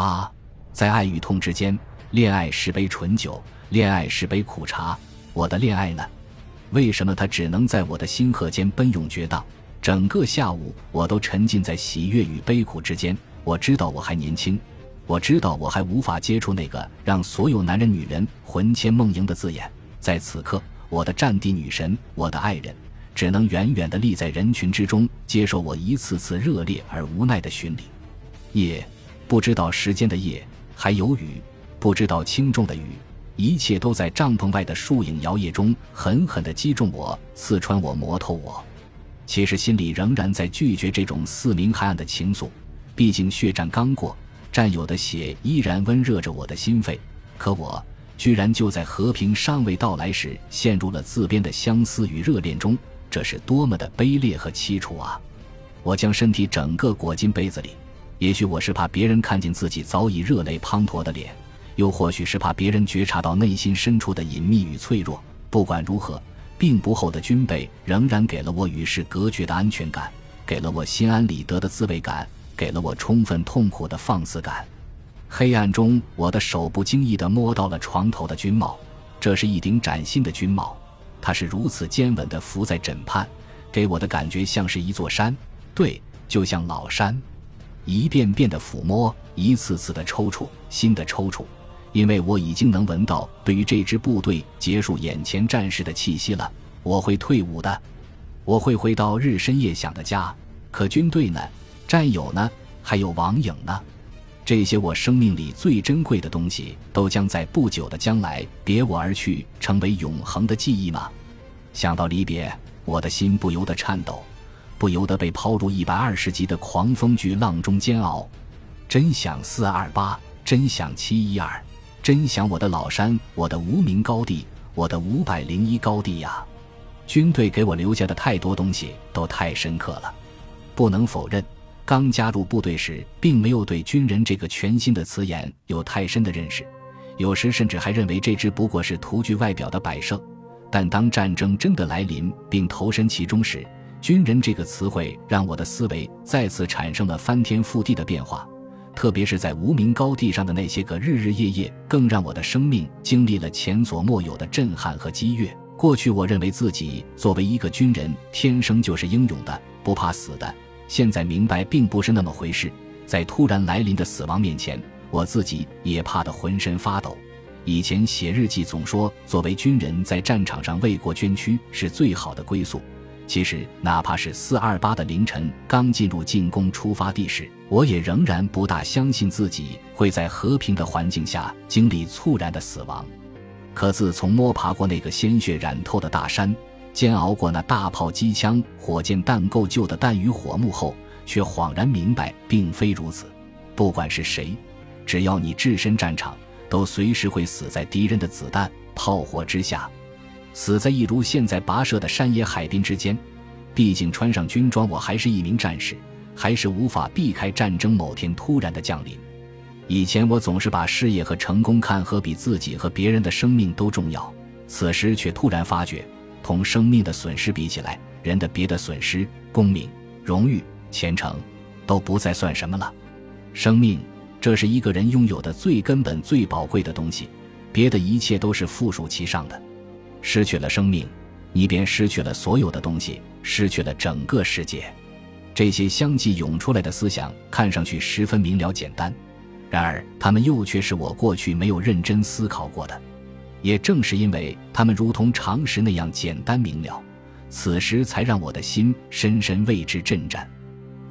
啊，在爱与痛之间，恋爱是杯醇酒，恋爱是杯苦茶。我的恋爱呢？为什么它只能在我的心河间奔涌决荡？整个下午，我都沉浸在喜悦与悲苦之间。我知道我还年轻，我知道我还无法接触那个让所有男人、女人魂牵梦萦的字眼。在此刻，我的战地女神，我的爱人，只能远远地立在人群之中，接受我一次次热烈而无奈的巡礼。夜，不知道时间的夜，还有雨，不知道轻重的雨，一切都在帐篷外的树影摇曳中狠狠地击中我，刺穿我，磨透我。其实心里仍然在拒绝这种似明还暗的情愫，毕竟血战刚过，战友的血依然温热着我的心肺。可我居然就在和平尚未到来时，陷入了自编的相思与热恋中，这是多么的卑劣和凄楚啊！我将身体整个裹进被子里，也许我是怕别人看见自己早已热泪滂沱的脸，又或许是怕别人觉察到内心深处的隐秘与脆弱。不管如何。并不厚的军被仍然给了我与世隔绝的安全感，给了我心安理得的滋味感，给了我充分痛苦的放肆感。黑暗中，我的手不经意地摸到了床头的军帽，这是一顶崭新的军帽，它是如此坚稳地伏在枕畔，给我的感觉像是一座山，对，就像老山。一遍遍的抚摸，一次次的抽搐，新的抽搐。因为我已经能闻到对于这支部队结束眼前战事的气息了，我会退伍的，我会回到日深夜想的家。可军队呢？战友呢？还有王影呢？这些我生命里最珍贵的东西，都将在不久的将来别我而去，成为永恒的记忆吗？想到离别，我的心不由得颤抖，不由得被抛入一百二十级的狂风巨浪中煎熬。真想四二八，真想七一二。真想我的老山，我的无名高地，我的五百零一高地呀！军队给我留下的太多东西都太深刻了。不能否认，刚加入部队时，并没有对“军人”这个全新的词眼有太深的认识，有时甚至还认为这只不过是图具外表的摆设。但当战争真的来临，并投身其中时，“军人”这个词汇让我的思维再次产生了翻天覆地的变化。特别是在无名高地上的那些个日日夜夜，更让我的生命经历了前所未有的震撼和激越。过去，我认为自己作为一个军人，天生就是英勇的，不怕死的。现在明白，并不是那么回事。在突然来临的死亡面前，我自己也怕得浑身发抖。以前写日记总说，作为军人，在战场上为国捐躯是最好的归宿。其实，哪怕是四二八的凌晨刚进入进攻出发地时，我也仍然不大相信自己会在和平的环境下经历猝然的死亡。可自从摸爬过那个鲜血染透的大山，煎熬过那大炮、机枪、火箭弹够旧的弹雨火幕后，却恍然明白，并非如此。不管是谁，只要你置身战场，都随时会死在敌人的子弹、炮火之下。死在一如现在跋涉的山野海滨之间，毕竟穿上军装，我还是一名战士，还是无法避开战争某天突然的降临。以前我总是把事业和成功看和比自己和别人的生命都重要，此时却突然发觉，同生命的损失比起来，人的别的损失，功名、荣誉、前程，都不再算什么了。生命，这是一个人拥有的最根本、最宝贵的东西，别的一切都是附属其上的。失去了生命，你便失去了所有的东西，失去了整个世界。这些相继涌出来的思想，看上去十分明了简单，然而他们又却是我过去没有认真思考过的。也正是因为他们如同常识那样简单明了，此时才让我的心深深为之震颤。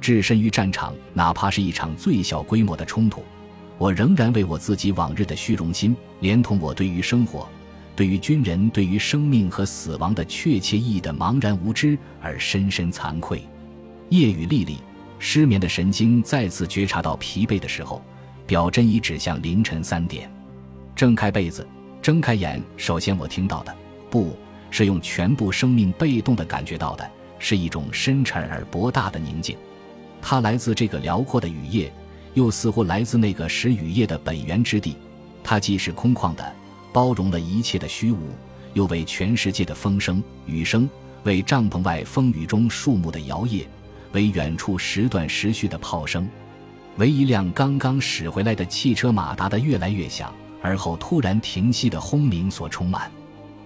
置身于战场，哪怕是一场最小规模的冲突，我仍然为我自己往日的虚荣心，连同我对于生活。对于军人对于生命和死亡的确切意义的茫然无知而深深惭愧。夜雨沥沥，失眠的神经再次觉察到疲惫的时候，表针已指向凌晨三点。睁开被子，睁开眼，首先我听到的，不是用全部生命被动的感觉到的，是一种深沉而博大的宁静。它来自这个辽阔的雨夜，又似乎来自那个使雨夜的本源之地。它既是空旷的。包容了一切的虚无，又为全世界的风声、雨声，为帐篷外风雨中树木的摇曳，为远处时断时续的炮声，为一辆刚刚驶回来的汽车马达的越来越响，而后突然停息的轰鸣所充满。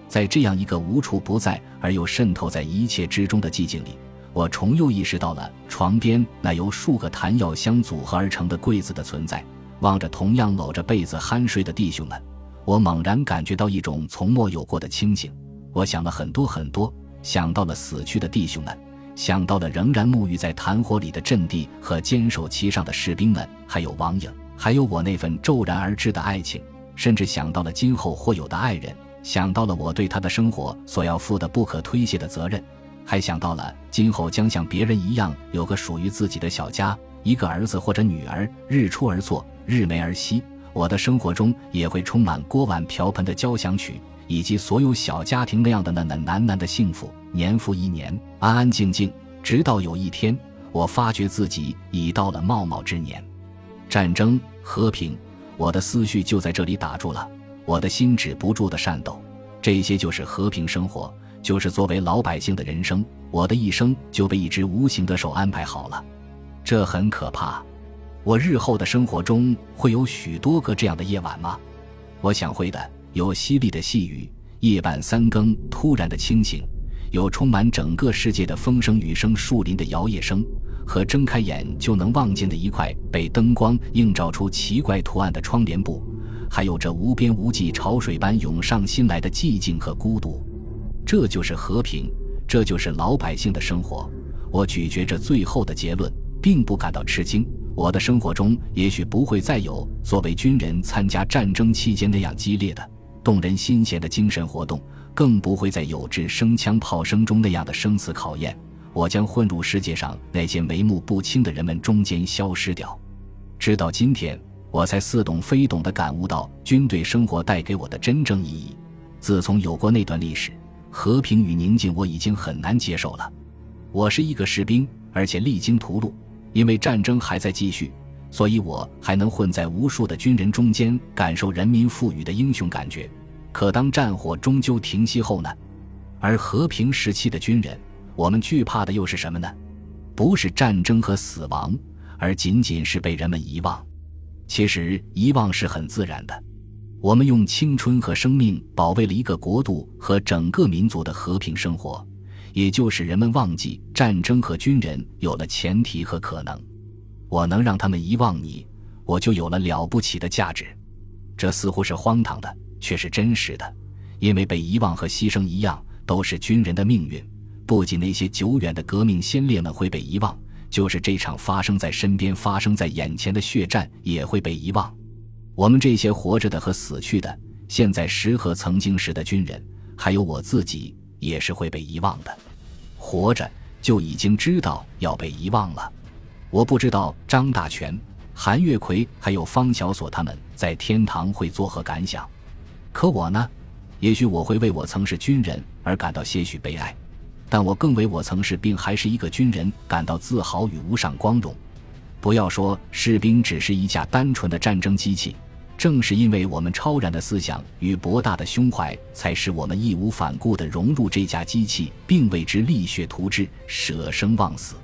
在这样一个无处不在而又渗透在一切之中的寂静里，我重又意识到了床边那由数个弹药箱组合而成的柜子的存在。望着同样搂着被子酣睡的弟兄们，我猛然感觉到一种从没有过的清醒。我想了很多很多，想到了死去的弟兄们，想到了仍然沐浴在炭火里的阵地和坚守其上的士兵们，还有王影，还有我那份骤然而至的爱情，甚至想到了今后或有的爱人。想到了我对他的生活所要负的不可推卸的责任，还想到了今后将像别人一样有个属于自己的小家，一个儿子或者女儿，日出而作，日没而息。我的生活中也会充满锅碗瓢盆的交响曲，以及所有小家庭那样的那那喃喃的幸福。年复一年，安安静静，直到有一天，我发觉自己已到了茂茂之年。战争和平，我的思绪就在这里打住了。我的心止不住的颤抖，这些就是和平生活，就是作为老百姓的人生。我的一生就被一只无形的手安排好了，这很可怕。我日后的生活中会有许多个这样的夜晚吗？我想会的。有淅沥的细雨，夜半三更突然的清醒，有充满整个世界的风声、雨声、树林的摇曳声，和睁开眼就能望见的一块被灯光映照出奇怪图案的窗帘布。还有着无边无际潮水般涌上心来的寂静和孤独，这就是和平，这就是老百姓的生活。我咀嚼着最后的结论，并不感到吃惊。我的生活中也许不会再有作为军人参加战争期间那样激烈的、动人心弦的精神活动，更不会再有致声枪炮声中那样的生死考验。我将混入世界上那些眉目不清的人们中间消失掉，直到今天。我才似懂非懂地感悟到军队生活带给我的真正意义。自从有过那段历史，和平与宁静我已经很难接受了。我是一个士兵，而且励精图禄，因为战争还在继续，所以我还能混在无数的军人中间，感受人民赋予的英雄感觉。可当战火终究停息后呢？而和平时期的军人，我们惧怕的又是什么呢？不是战争和死亡，而仅仅是被人们遗忘。其实遗忘是很自然的，我们用青春和生命保卫了一个国度和整个民族的和平生活，也就是人们忘记战争和军人有了前提和可能。我能让他们遗忘你，我就有了了不起的价值。这似乎是荒唐的，却是真实的，因为被遗忘和牺牲一样，都是军人的命运。不仅那些久远的革命先烈们会被遗忘。就是这场发生在身边、发生在眼前的血战也会被遗忘。我们这些活着的和死去的，现在时和曾经时的军人，还有我自己，也是会被遗忘的。活着就已经知道要被遗忘了。我不知道张大全、韩月奎还有方小锁他们在天堂会作何感想，可我呢？也许我会为我曾是军人而感到些许悲哀。但我更为我曾是并还是一个军人感到自豪与无上光荣。不要说士兵只是一架单纯的战争机器，正是因为我们超然的思想与博大的胸怀，才使我们义无反顾地融入这架机器，并为之立血图之，舍生忘死。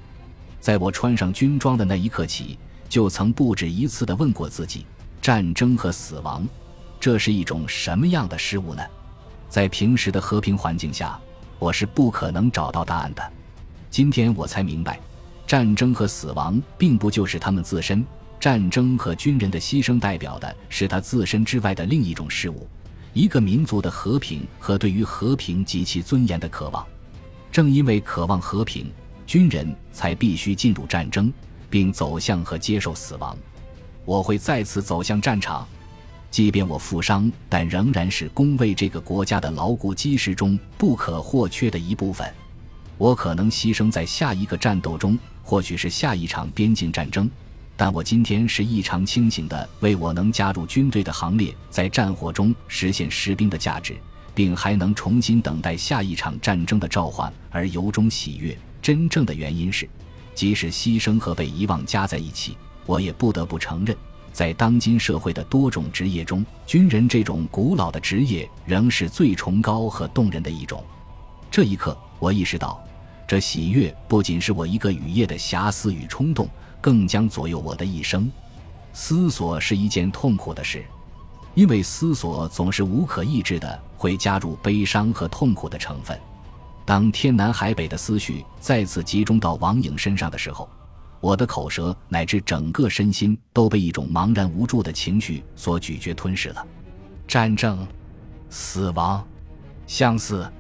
在我穿上军装的那一刻起，就曾不止一次地问过自己：战争和死亡，这是一种什么样的事物呢？在平时的和平环境下。我是不可能找到答案的。今天我才明白，战争和死亡并不就是他们自身。战争和军人的牺牲代表的是他自身之外的另一种事物，一个民族的和平和对于和平及其尊严的渴望。正因为渴望和平，军人才必须进入战争，并走向和接受死亡。我会再次走向战场。即便我负伤，但仍然是攻卫这个国家的牢固基石中不可或缺的一部分。我可能牺牲在下一个战斗中，或许是下一场边境战争，但我今天是异常清醒的，为我能加入军队的行列，在战火中实现士兵的价值，并还能重新等待下一场战争的召唤而由衷喜悦。真正的原因是，即使牺牲和被遗忘加在一起，我也不得不承认。在当今社会的多种职业中，军人这种古老的职业仍是最崇高和动人的一种。这一刻，我意识到，这喜悦不仅是我一个雨夜的遐思与冲动，更将左右我的一生。思索是一件痛苦的事，因为思索总是无可抑制的会加入悲伤和痛苦的成分。当天南海北的思绪再次集中到王颖身上的时候，我的口舌乃至整个身心都被一种茫然无助的情绪所咀嚼吞噬了。战争、死亡、相似、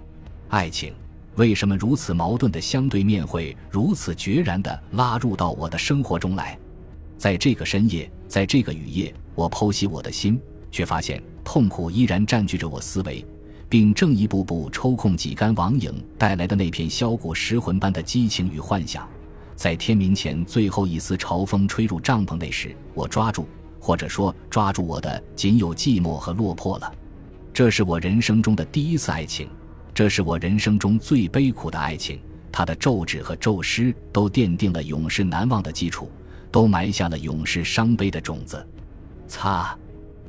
爱情，为什么如此矛盾的相对面会如此决然地拉入到我的生活中来？在这个深夜，在这个雨夜，我剖析我的心，却发现痛苦依然占据着我思维。并正一步步抽空挤干王颖带来的那片削骨蚀魂般的激情与幻想，在天明前最后一丝朝风吹入帐篷内时，我抓住，或者说抓住我的仅有寂寞和落魄了。这是我人生中的第一次爱情，这是我人生中最悲苦的爱情。它的咒旨和咒诗都奠定了永世难忘的基础，都埋下了永世伤悲的种子。擦。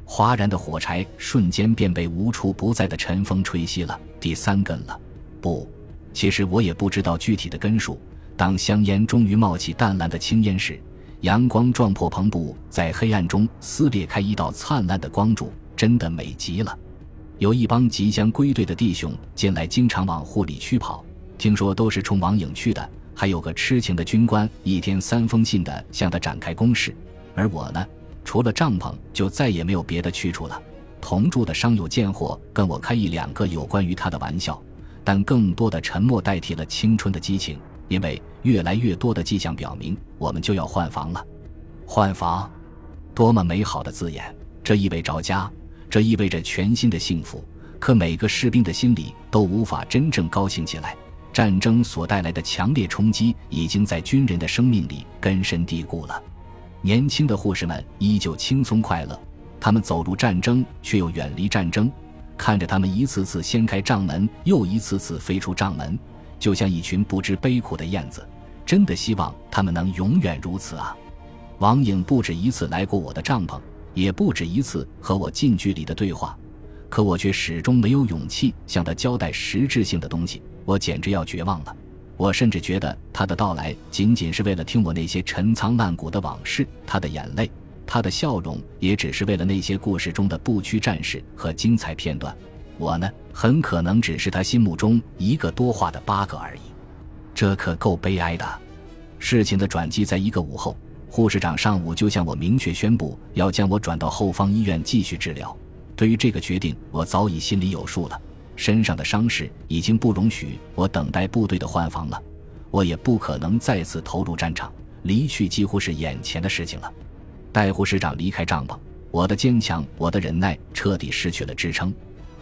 哗然的火柴瞬间便被无处不在的晨风吹熄了。第三根了，不，其实我也不知道具体的根数。当香烟终于冒起淡蓝的青烟时，阳光撞破篷布，在黑暗中撕裂开一道灿烂的光柱，真的美极了。有一帮即将归队的弟兄近来经常往护理区跑，听说都是冲王颖去的。还有个痴情的军官，一天三封信的向他展开攻势，而我呢？除了帐篷，就再也没有别的去处了。同住的商友见货，跟我开一两个有关于他的玩笑，但更多的沉默代替了青春的激情，因为越来越多的迹象表明，我们就要换房了。换房，多么美好的字眼！这意味着家，这意味着全新的幸福。可每个士兵的心里都无法真正高兴起来。战争所带来的强烈冲击，已经在军人的生命里根深蒂固了。年轻的护士们依旧轻松快乐，他们走入战争，却又远离战争。看着他们一次次掀开帐门，又一次次飞出帐门，就像一群不知悲苦的燕子。真的希望他们能永远如此啊！王颖不止一次来过我的帐篷，也不止一次和我近距离的对话，可我却始终没有勇气向他交代实质性的东西。我简直要绝望了。我甚至觉得他的到来仅仅是为了听我那些陈仓烂谷的往事，他的眼泪，他的笑容，也只是为了那些故事中的不屈战士和精彩片段。我呢，很可能只是他心目中一个多话的八个而已。这可够悲哀的。事情的转机在一个午后，护士长上午就向我明确宣布要将我转到后方医院继续治疗。对于这个决定，我早已心里有数了。身上的伤势已经不容许我等待部队的换防了，我也不可能再次投入战场，离去几乎是眼前的事情了。戴护士长离开帐篷，我的坚强，我的忍耐彻底失去了支撑，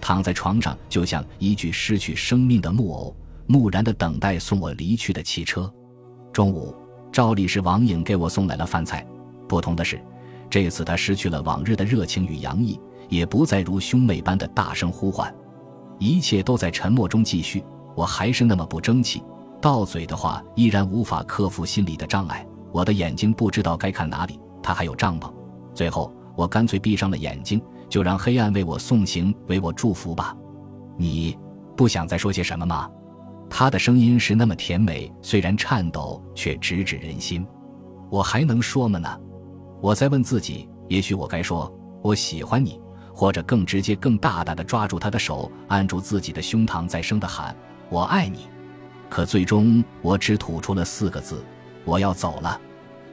躺在床上就像一具失去生命的木偶，木然的等待送我离去的汽车。中午，照例是王颖给我送来了饭菜，不同的是，这次他失去了往日的热情与洋溢，也不再如兄妹般的大声呼唤。一切都在沉默中继续，我还是那么不争气，到嘴的话依然无法克服心理的障碍。我的眼睛不知道该看哪里，他还有帐篷。最后，我干脆闭上了眼睛，就让黑暗为我送行，为我祝福吧。你不想再说些什么吗？他的声音是那么甜美，虽然颤抖，却直指人心。我还能说吗呢？我在问自己，也许我该说我喜欢你。或者更直接、更大胆地抓住他的手，按住自己的胸膛，再声地喊：“我爱你。”可最终，我只吐出了四个字：“我要走了。”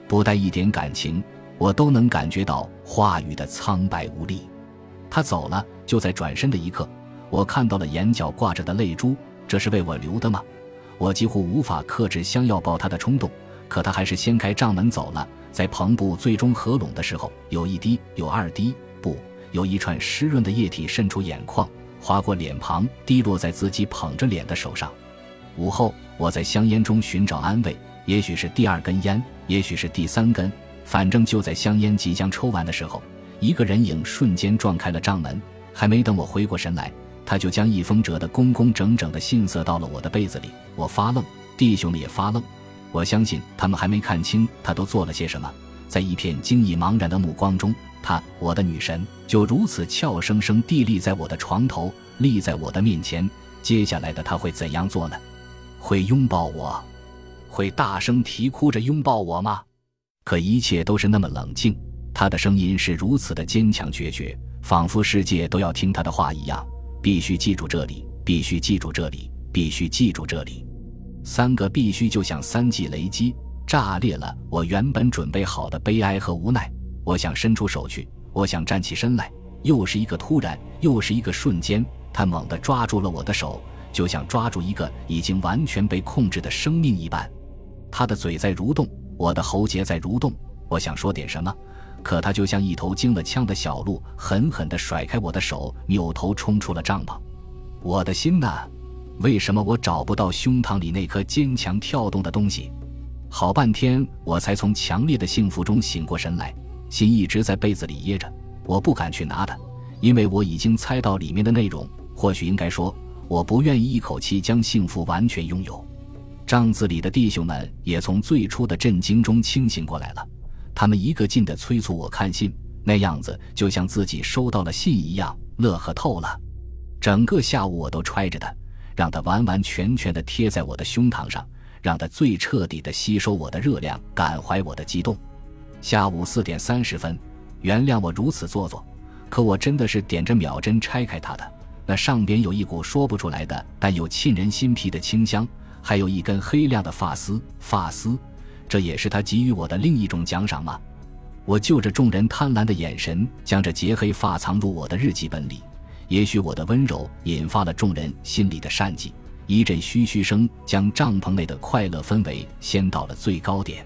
不带一点感情，我都能感觉到话语的苍白无力。他走了，就在转身的一刻，我看到了眼角挂着的泪珠。这是为我留的吗？我几乎无法克制想要抱他的冲动，可他还是掀开帐门走了。在篷布最终合拢的时候，有一滴，有二滴，不。有一串湿润的液体渗出眼眶，划过脸庞，滴落在自己捧着脸的手上。午后，我在香烟中寻找安慰，也许是第二根烟，也许是第三根，反正就在香烟即将抽完的时候，一个人影瞬间撞开了帐门。还没等我回过神来，他就将一封折得工工整整的信塞到了我的被子里。我发愣，弟兄们也发愣。我相信他们还没看清他都做了些什么，在一片惊异茫然的目光中。他，我的女神，就如此俏生生地立在我的床头，立在我的面前。接下来的她会怎样做呢？会拥抱我，会大声啼哭着拥抱我吗？可一切都是那么冷静，他的声音是如此的坚强决绝，仿佛世界都要听他的话一样。必须记住这里，必须记住这里，必须记住这里。三个必须就像三记雷击，炸裂了我原本准备好的悲哀和无奈。我想伸出手去，我想站起身来，又是一个突然，又是一个瞬间。他猛地抓住了我的手，就像抓住一个已经完全被控制的生命一般。他的嘴在蠕动，我的喉结在蠕动。我想说点什么，可他就像一头惊了枪的小鹿，狠狠地甩开我的手，扭头冲出了帐篷。我的心呢？为什么我找不到胸膛里那颗坚强跳动的东西？好半天，我才从强烈的幸福中醒过神来。心一直在被子里掖着，我不敢去拿它，因为我已经猜到里面的内容。或许应该说，我不愿意一口气将幸福完全拥有。帐子里的弟兄们也从最初的震惊中清醒过来了，他们一个劲地催促我看信，那样子就像自己收到了信一样，乐呵透了。整个下午我都揣着它，让它完完全全地贴在我的胸膛上，让它最彻底地吸收我的热量，感怀我的激动。下午四点三十分，原谅我如此做作，可我真的是点着秒针拆开它的。那上边有一股说不出来的，但又沁人心脾的清香，还有一根黑亮的发丝。发丝，这也是他给予我的另一种奖赏吗？我就着众人贪婪的眼神，将这截黑发藏入我的日记本里。也许我的温柔引发了众人心里的善计，一阵嘘嘘声将帐篷内的快乐氛围掀到了最高点。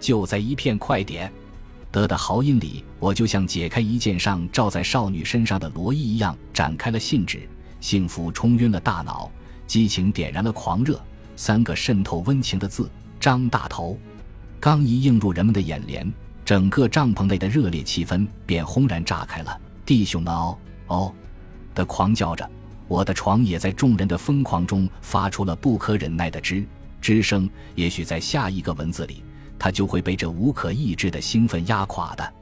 就在一片快点得的豪音里，我就像解开一件上罩在少女身上的罗衣一样，展开了信纸。幸福冲晕了大脑，激情点燃了狂热。三个渗透温情的字：张大头。刚一映入人们的眼帘，整个帐篷内的热烈气氛便轰然炸开了。弟兄们哦哦的狂叫着，我的床也在众人的疯狂中发出了不可忍耐的吱吱声。也许在下一个文字里。他就会被这无可抑制的兴奋压垮的。